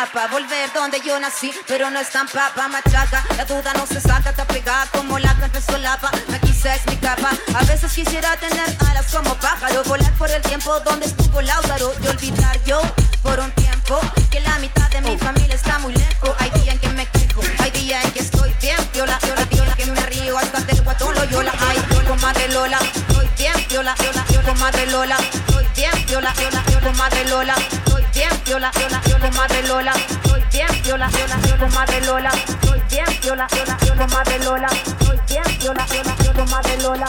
mapa, volver donde yo nací, pero no es tan papa, machaca, la duda no se saca, está pegada como la que solapa, aquí se es mi capa, a veces quisiera tener alas como pájaro, volar por el tiempo donde estuvo Lautaro. Y olvidar yo por un tiempo que la mitad de mi familia está muy lejos, hay días en que me quejo, hay días en que estoy bien, viola, viola, viola, que me río hasta del guatón lo yola, ay, madre Lola, estoy bien, viola, viola, con madre Lola, estoy bien, viola, viola, con madre Lola, viola, viola, con madre Lola, estoy bien, viola, viola, con madre Lola, estoy bien, viola, viola, con madre Lola, estoy bien, viola, viola, con madre Lola,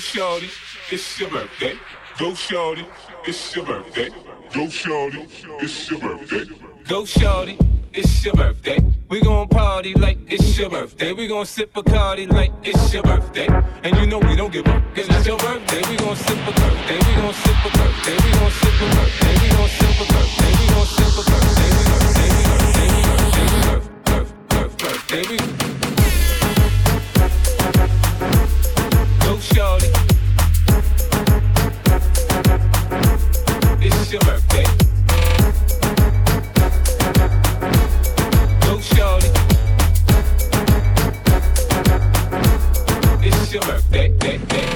shorty, it's your birthday. Go shorty, it's your birthday. Go shorty, it's your birthday. Go shorty, it's your birthday. We gon' party like it's your birthday. We gon' sip Bacardi like it's your birthday. And you know we don't give up, cause it's your birthday. We gon' sip a birthday. We gon' sip a birthday. We gon' sip a birthday. We gon' sip a birthday. We gon' sip a birthday. We gon' sip a birthday. We gon' sip a birthday. We gon' sip a birthday. No, shorty. Your birthday. Your birthday. Day, day.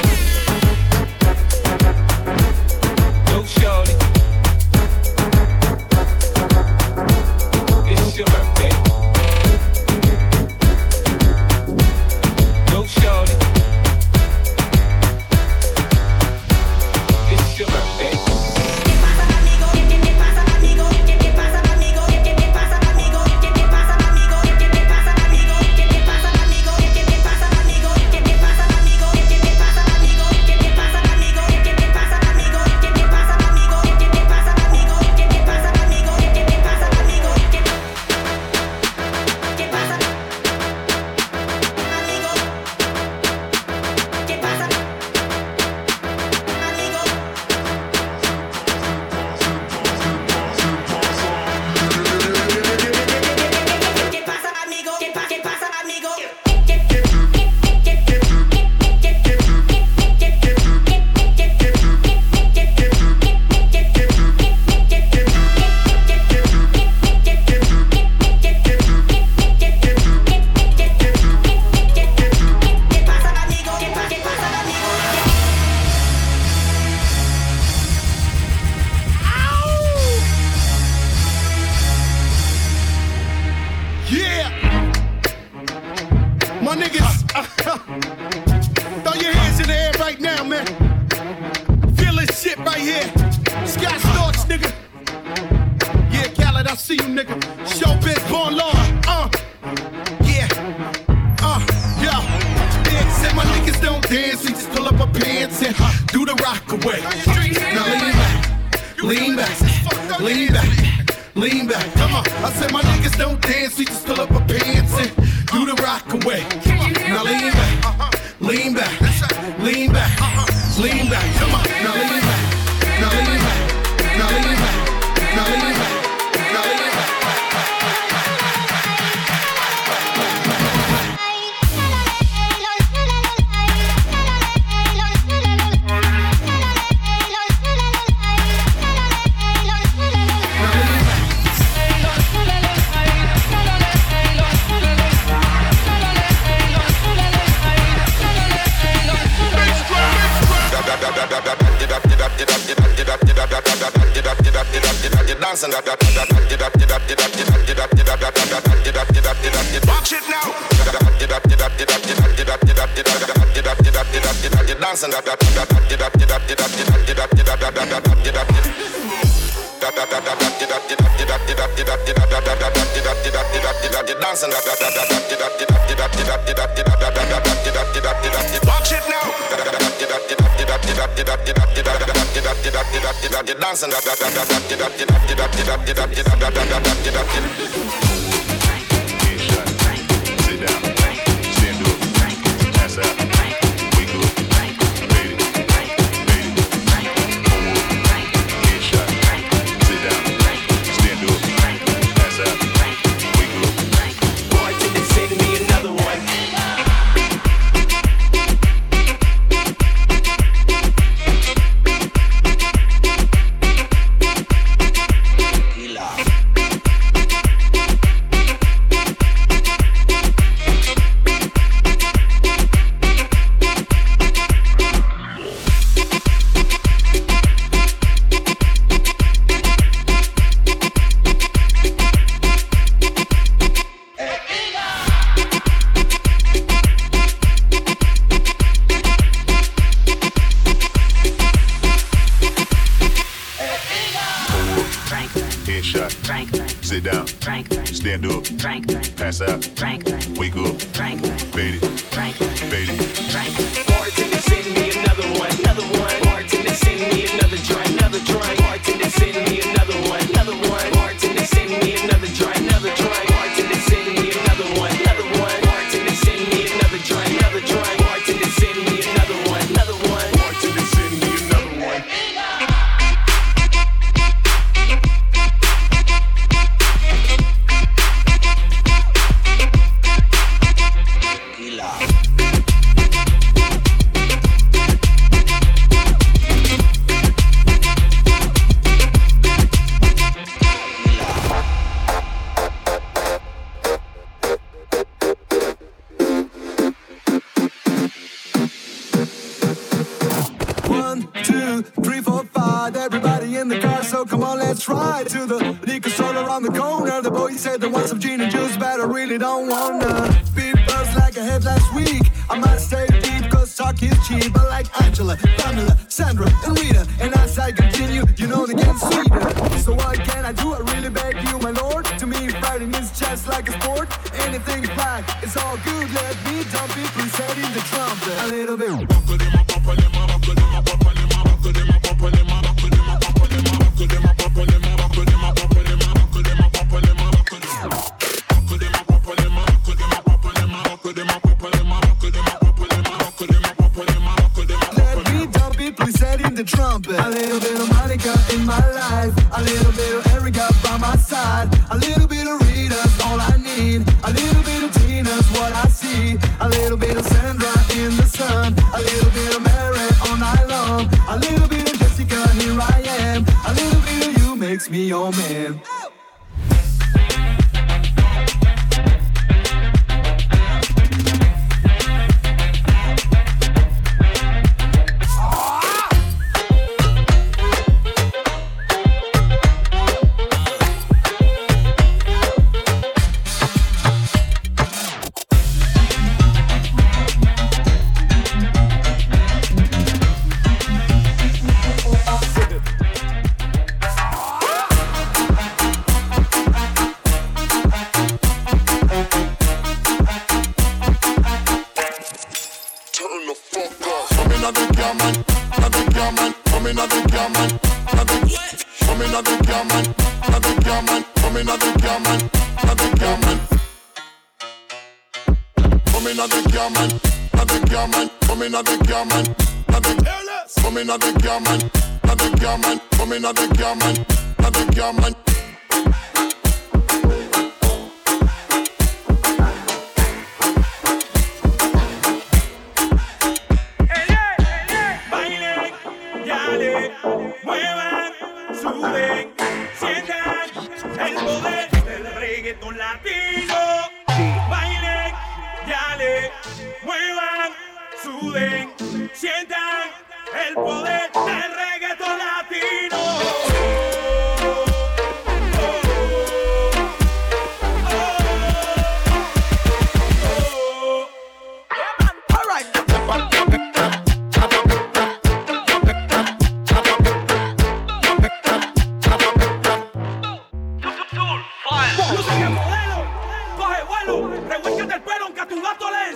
trumpet. A little bit of Monica in my life. A little bit of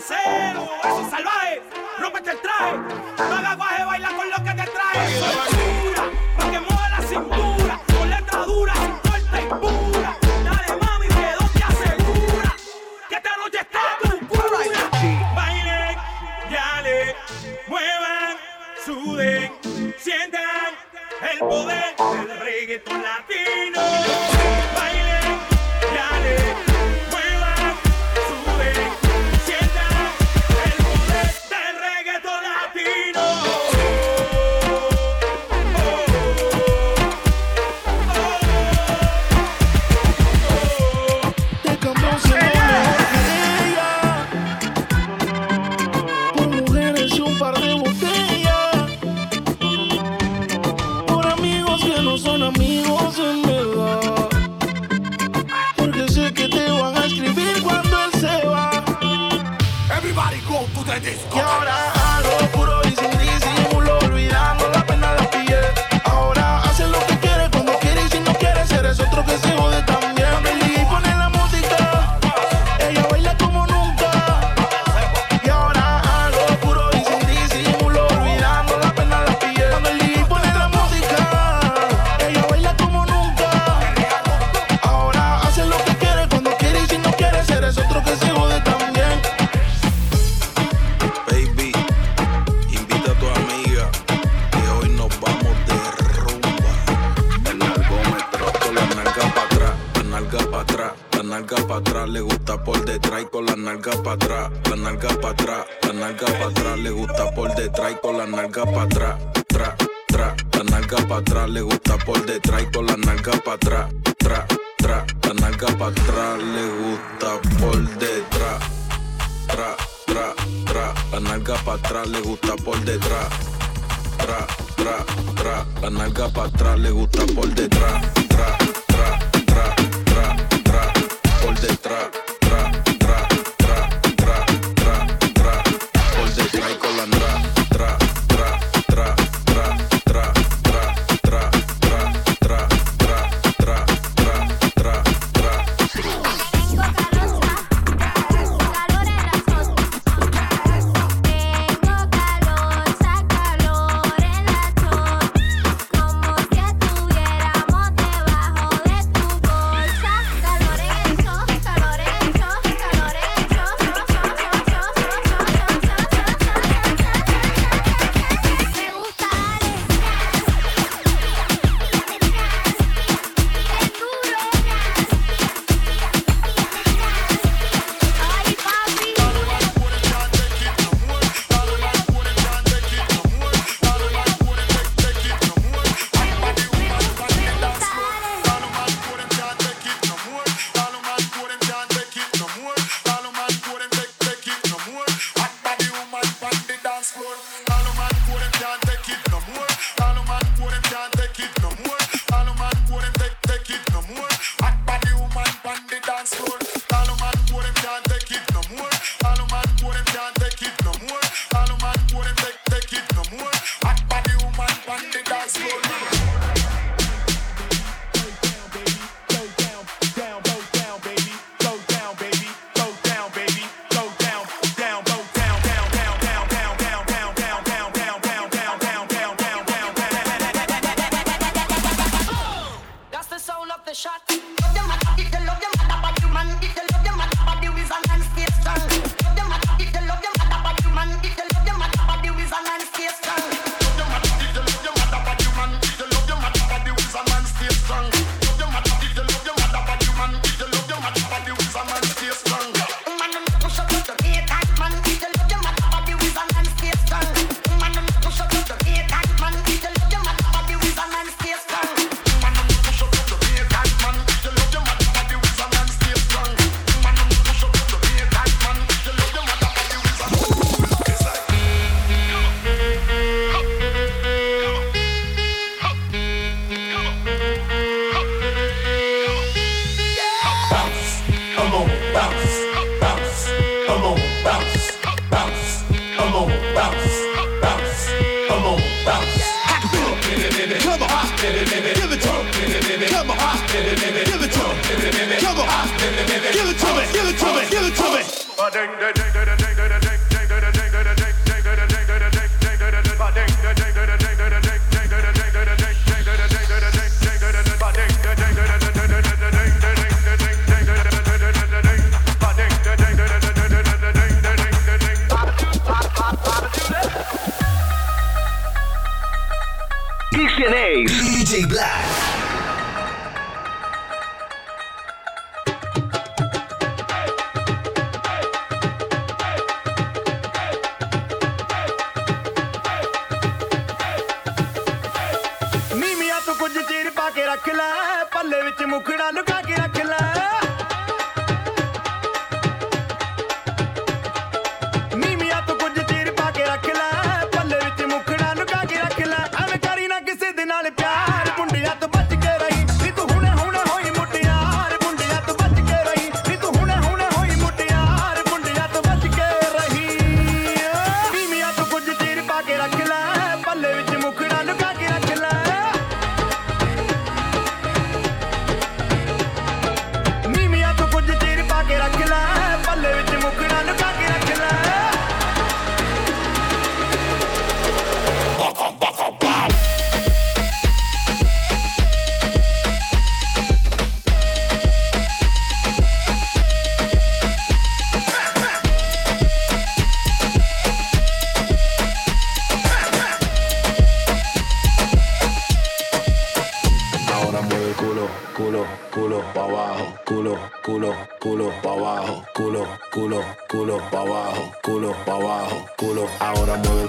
cerebro, esos salvajes, rómpete el traje. La nalga para atrás le gusta por detrás, tra, tra, tra, tra, tra, tra, por detrás. culo, culo, pa' abajo, culo pa' abajo, culo. Ahora mueve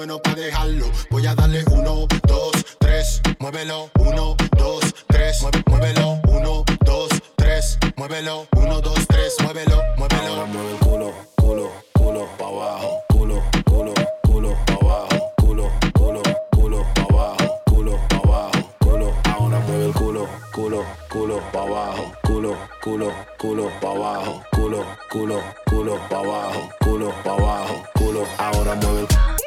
bueno para dejarlo. Voy a darle uno, dos, tres, muévelo, uno, dos, tres, muévelo, uno, dos, tres, muévelo, uno, dos, tres, muévelo, muévelo. Ahora mueve el culo, culo, culo, pa' abajo, culo, culo, culo, pa' abajo, culo, culo, culo, pa' abajo, culo, pa' abajo, culo. Ahora mueve el culo, culo, culo, pa' abajo, culo, culo, culo, pa' abajo, culo, culo, culo, pa' abajo, culo, pa' abajo, culo. Ahora mueve el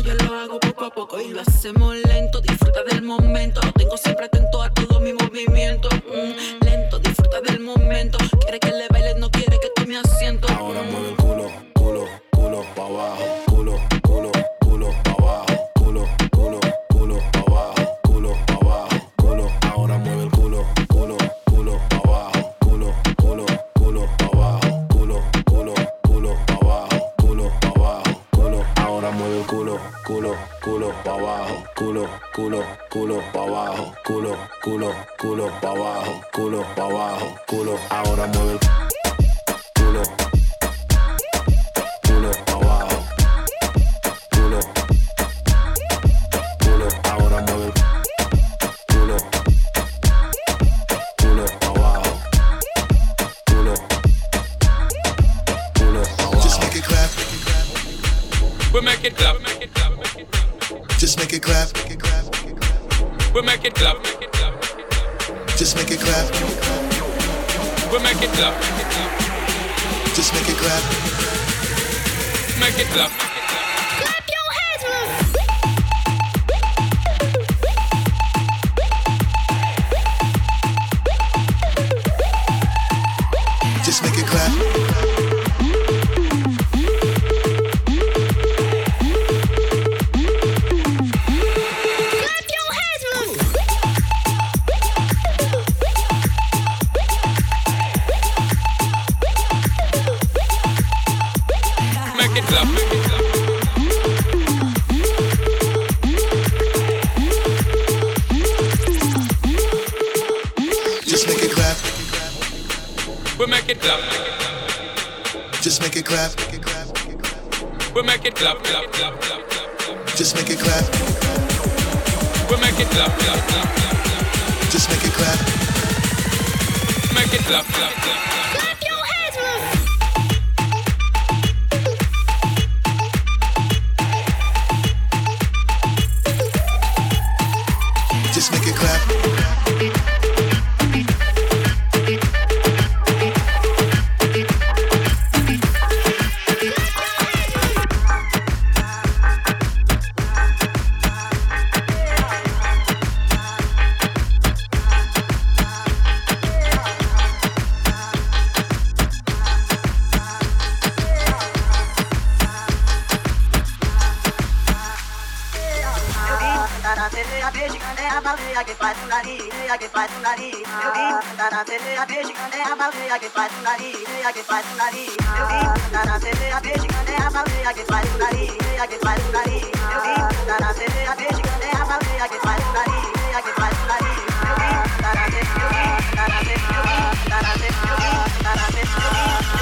yo lo hago poco a poco y lo hacemos lento. Disfruta del momento. abajo, culo, culo, culo pa abajo, culo, culo, culo pa abajo, culo pa abajo, culo. Ahora mueve el culo. make it clap. Just make it clap. We make it clap. Just make it clap. Make it clap. Clap, clap, clap. tele a mexicana é a baleia que faz o nariz, que faz o nariz. Eu vi andar na tele a mexicana é a baleia que faz o nariz, que faz o nariz. Eu vi andar na tele a mexicana é a baleia que faz o nariz, que faz o nariz. Eu vi andar na tele a mexicana é a baleia que faz o nariz, que faz o nariz. Eu vi andar na tele, eu vi andar na tele, eu vi andar na tele, eu vi andar na tele, eu vi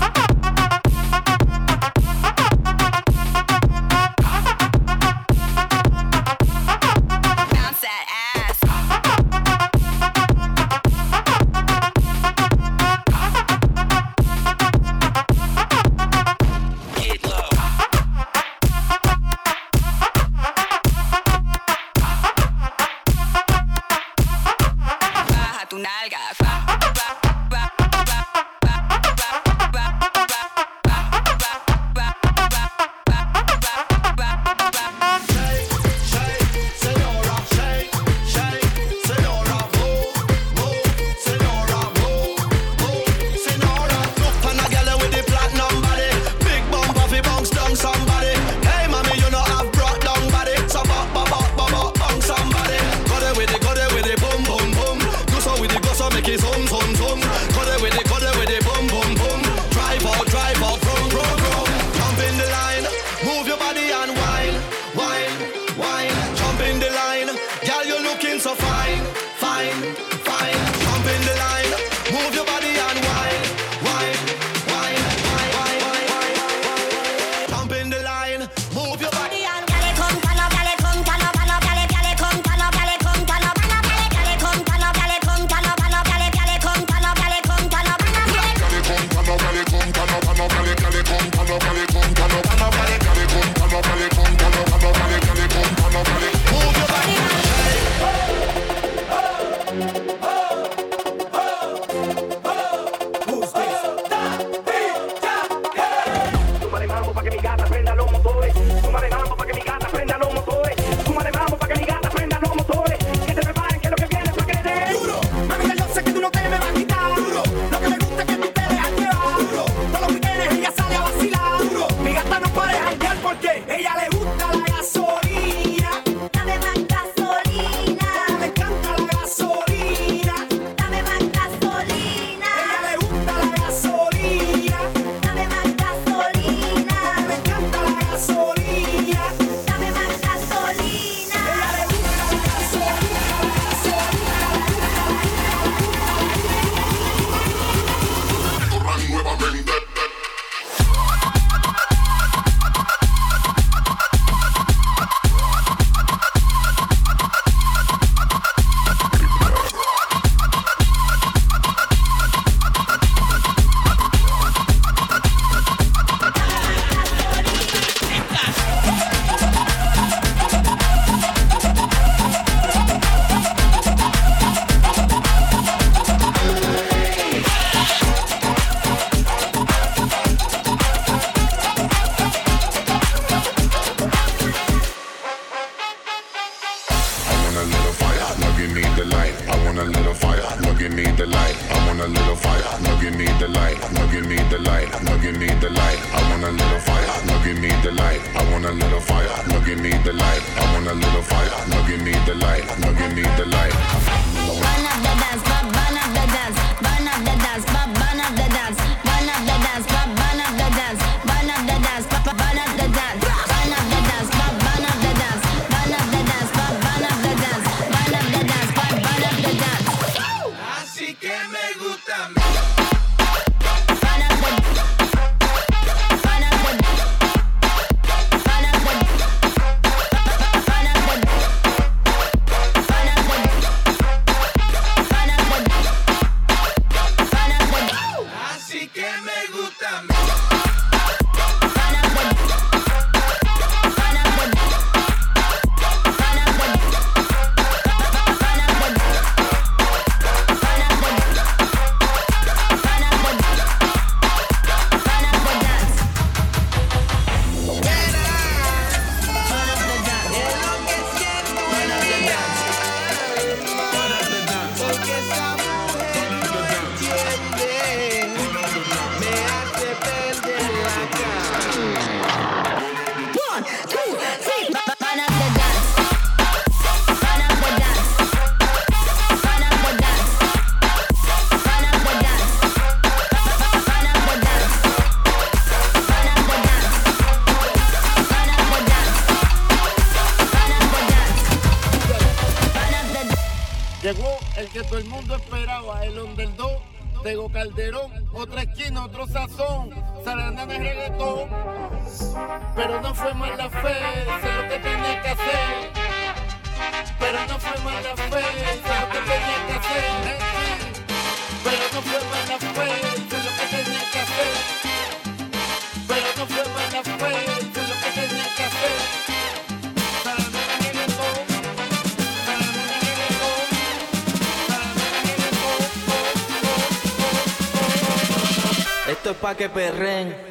Pero no fue mala fe, sé lo que tenía que hacer. Pero no fue mala fe, sé lo que tenía que hacer. Pero no fue mala fe, sé lo que tenía que hacer. Pero no fue mala fe, sé lo que tenía que hacer. Esto es pa' que perren.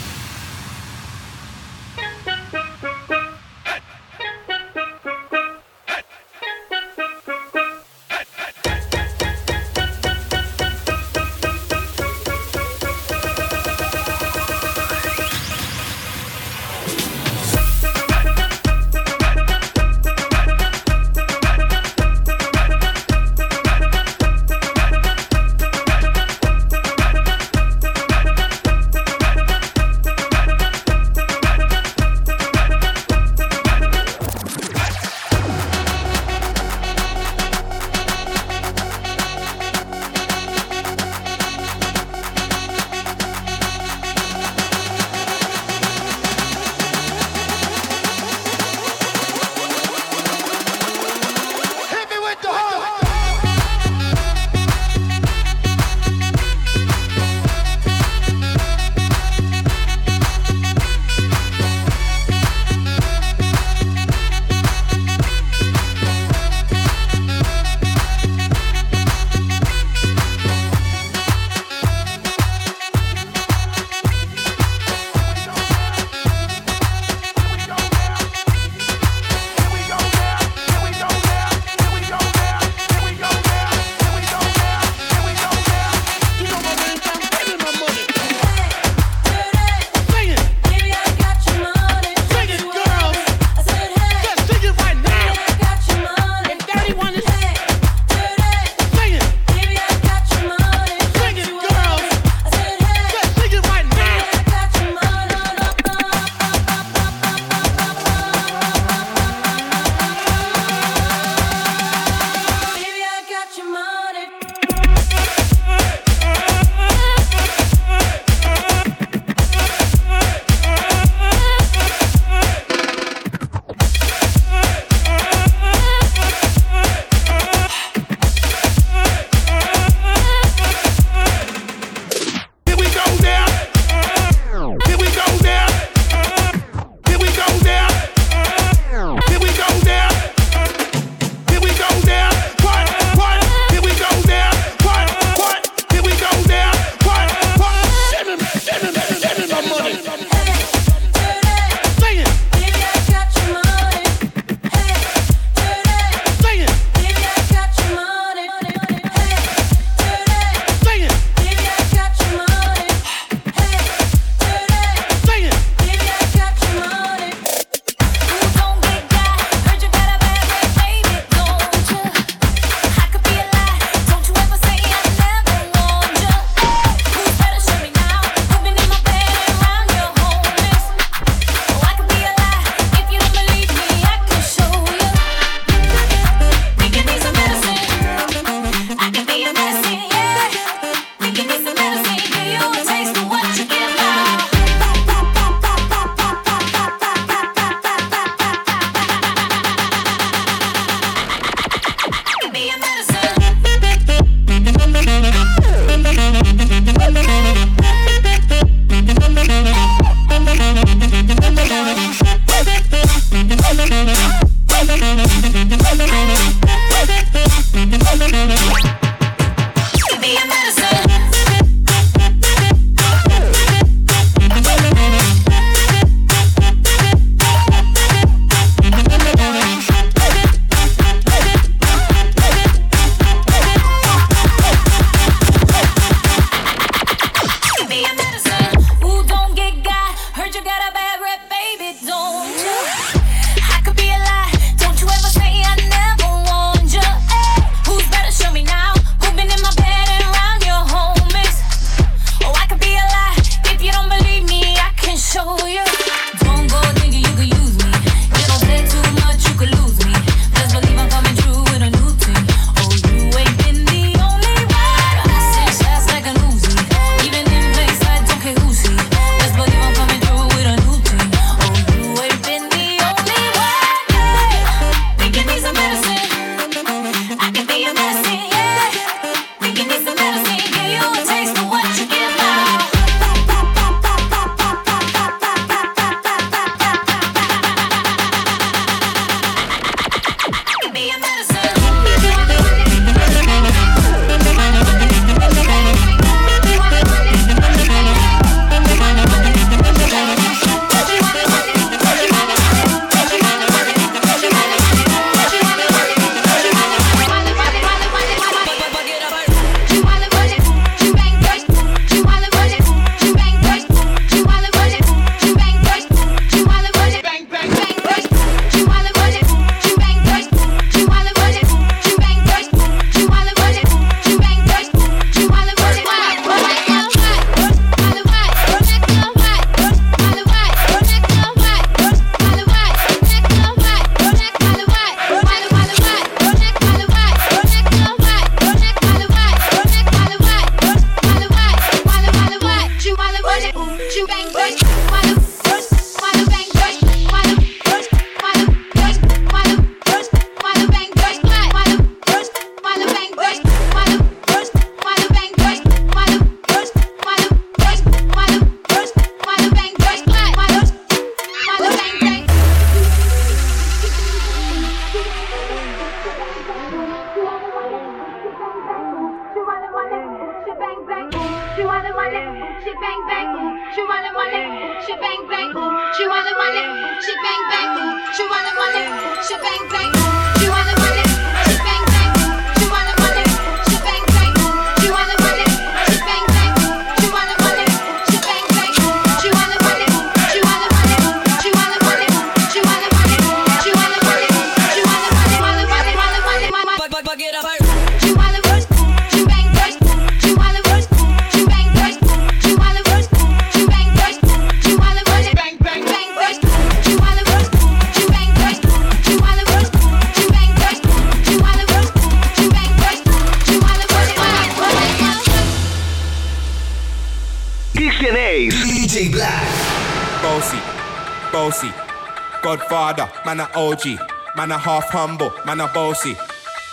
OG. Man a half humble, man a bossy.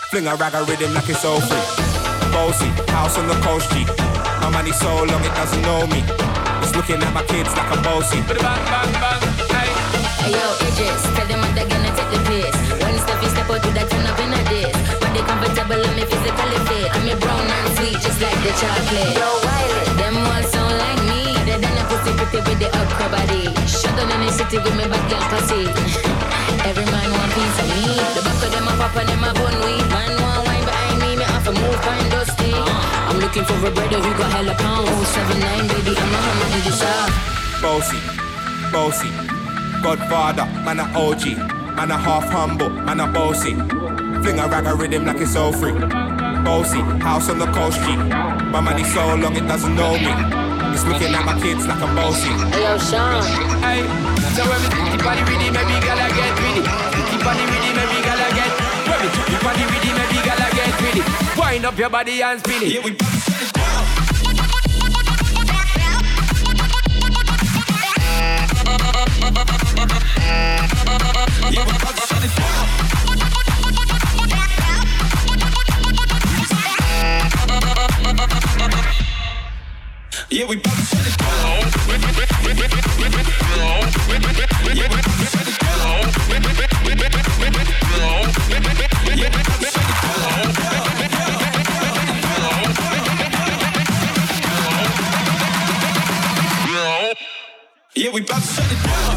Fling a rag a rhythm like it's all free. Bossy, house on the coast G. My money so long it doesn't know me. It's looking at my kids like a bossy. Bang, bang, bang, hey. Hey yo, Idris, tell them I'm the gonna take the piss. When stuff is step out, do that turn up in a diss. When they comfortable and me physically fit. I'm a brown and sweet, just like the chocolate. Yo, Wiley, them all sound like me. They're done a pussy pretty with the upper body. Shut down in the city with me back girl pussy. Every man want piece of me. The back of them a pop and them a bun weed. Man want wine behind me, me have a move fine dusty. I'm looking for a brother who got hella pound. Oh seven nine, baby, I'm a hammer to the shop. Bossy, bossy, Godfather, man a OG, man a half humble, man a bossy. Fling a rag a rhythm like it's all free. Bossy, house on the coast street. My money so long it doesn't know me. It's looking at my kids like a bossy. Hey, yo, Sean. Hey, so everything, really made me up your body and spin it. Yeah, we pop it down. Yeah, we pop it down. Yeah, we pop it down. Yeah, we pop it down. Yeah, we pop it down. Yeah, we about to shut it down.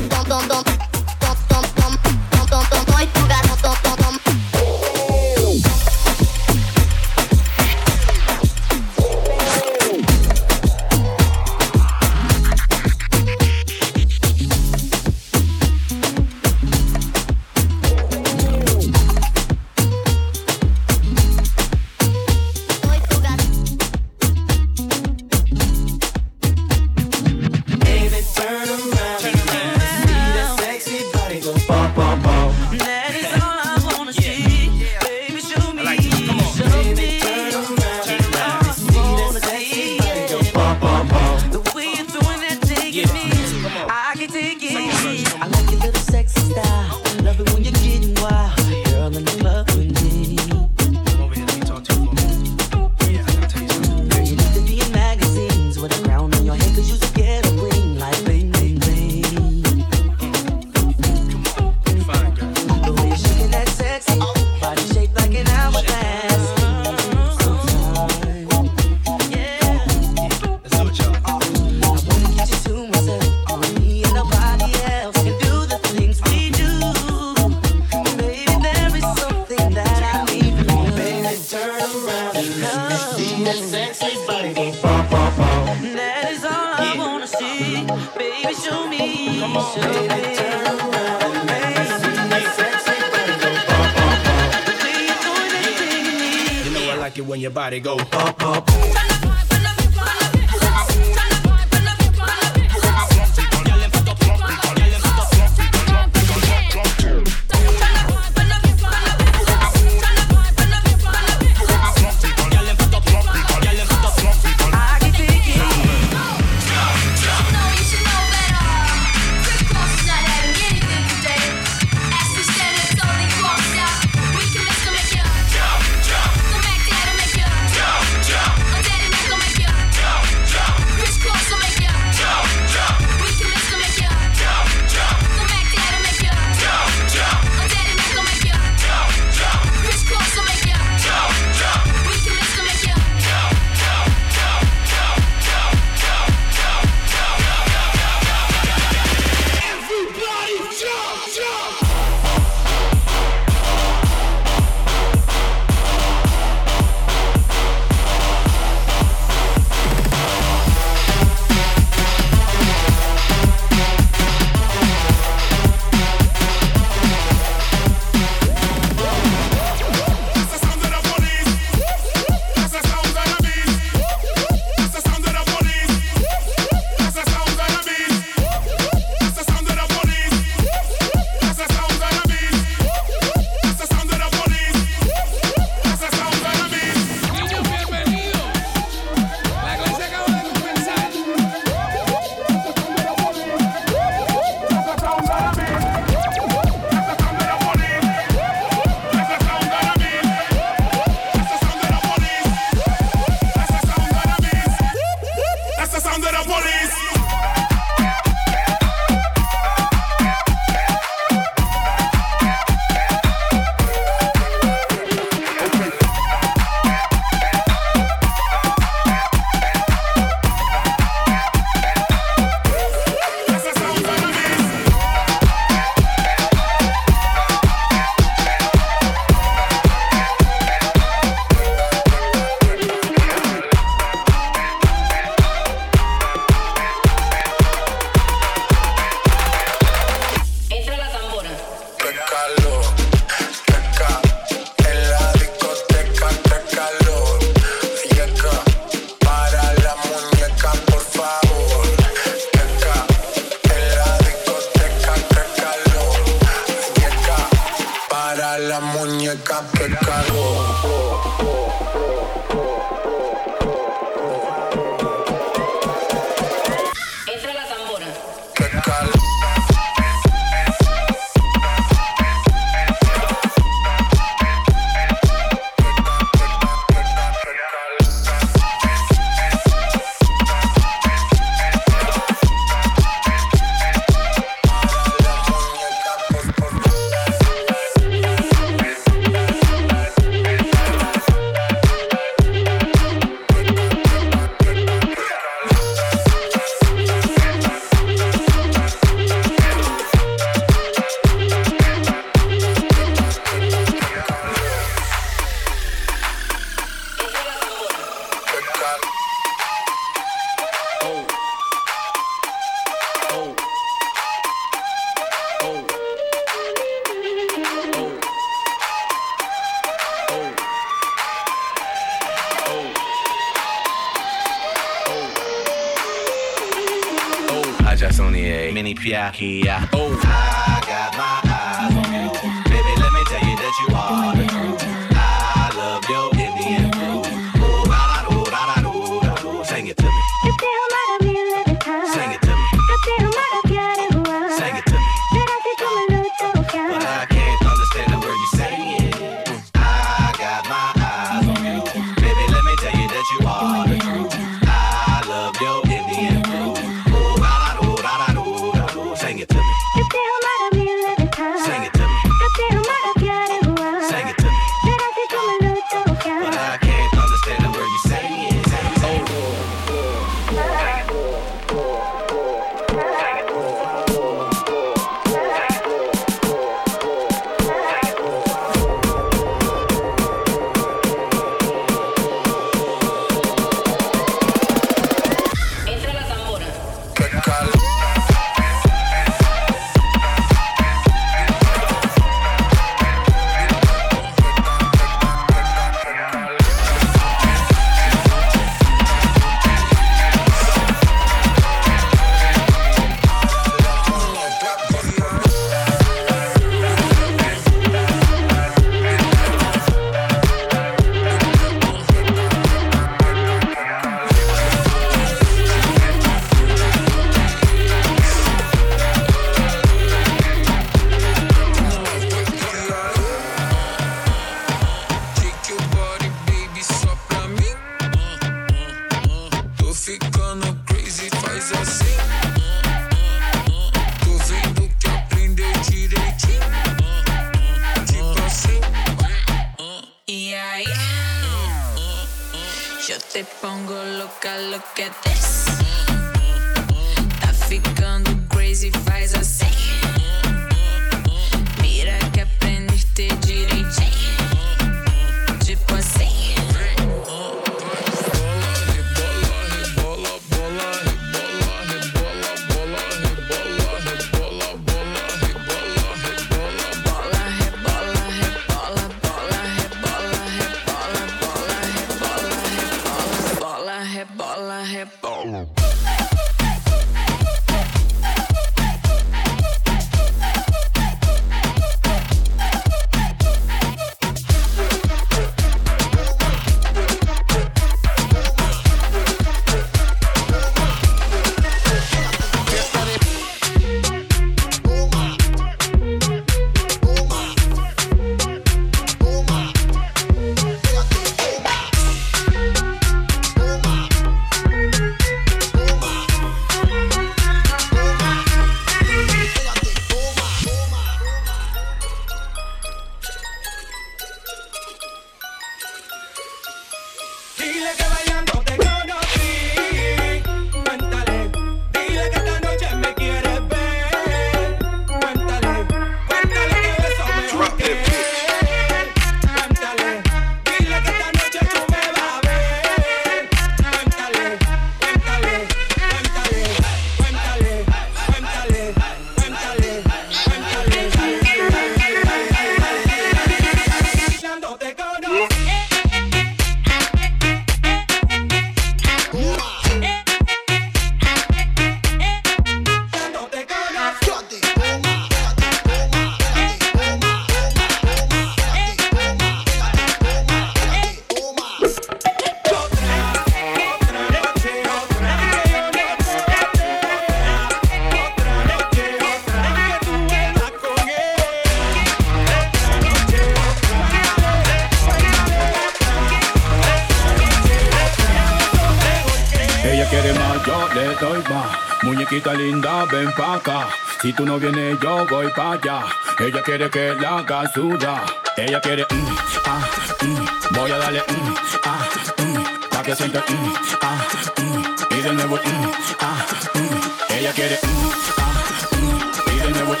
Si tú no vienes, yo voy para allá. Ella quiere que la haga suda. Ella quiere, mm, ah, mm. voy a darle, mm, ah, mm, pa' que sienta, mm, ah, mm. y de nuevo, mm, ah, mm. ella quiere, mm, ah, mm. y de nuevo,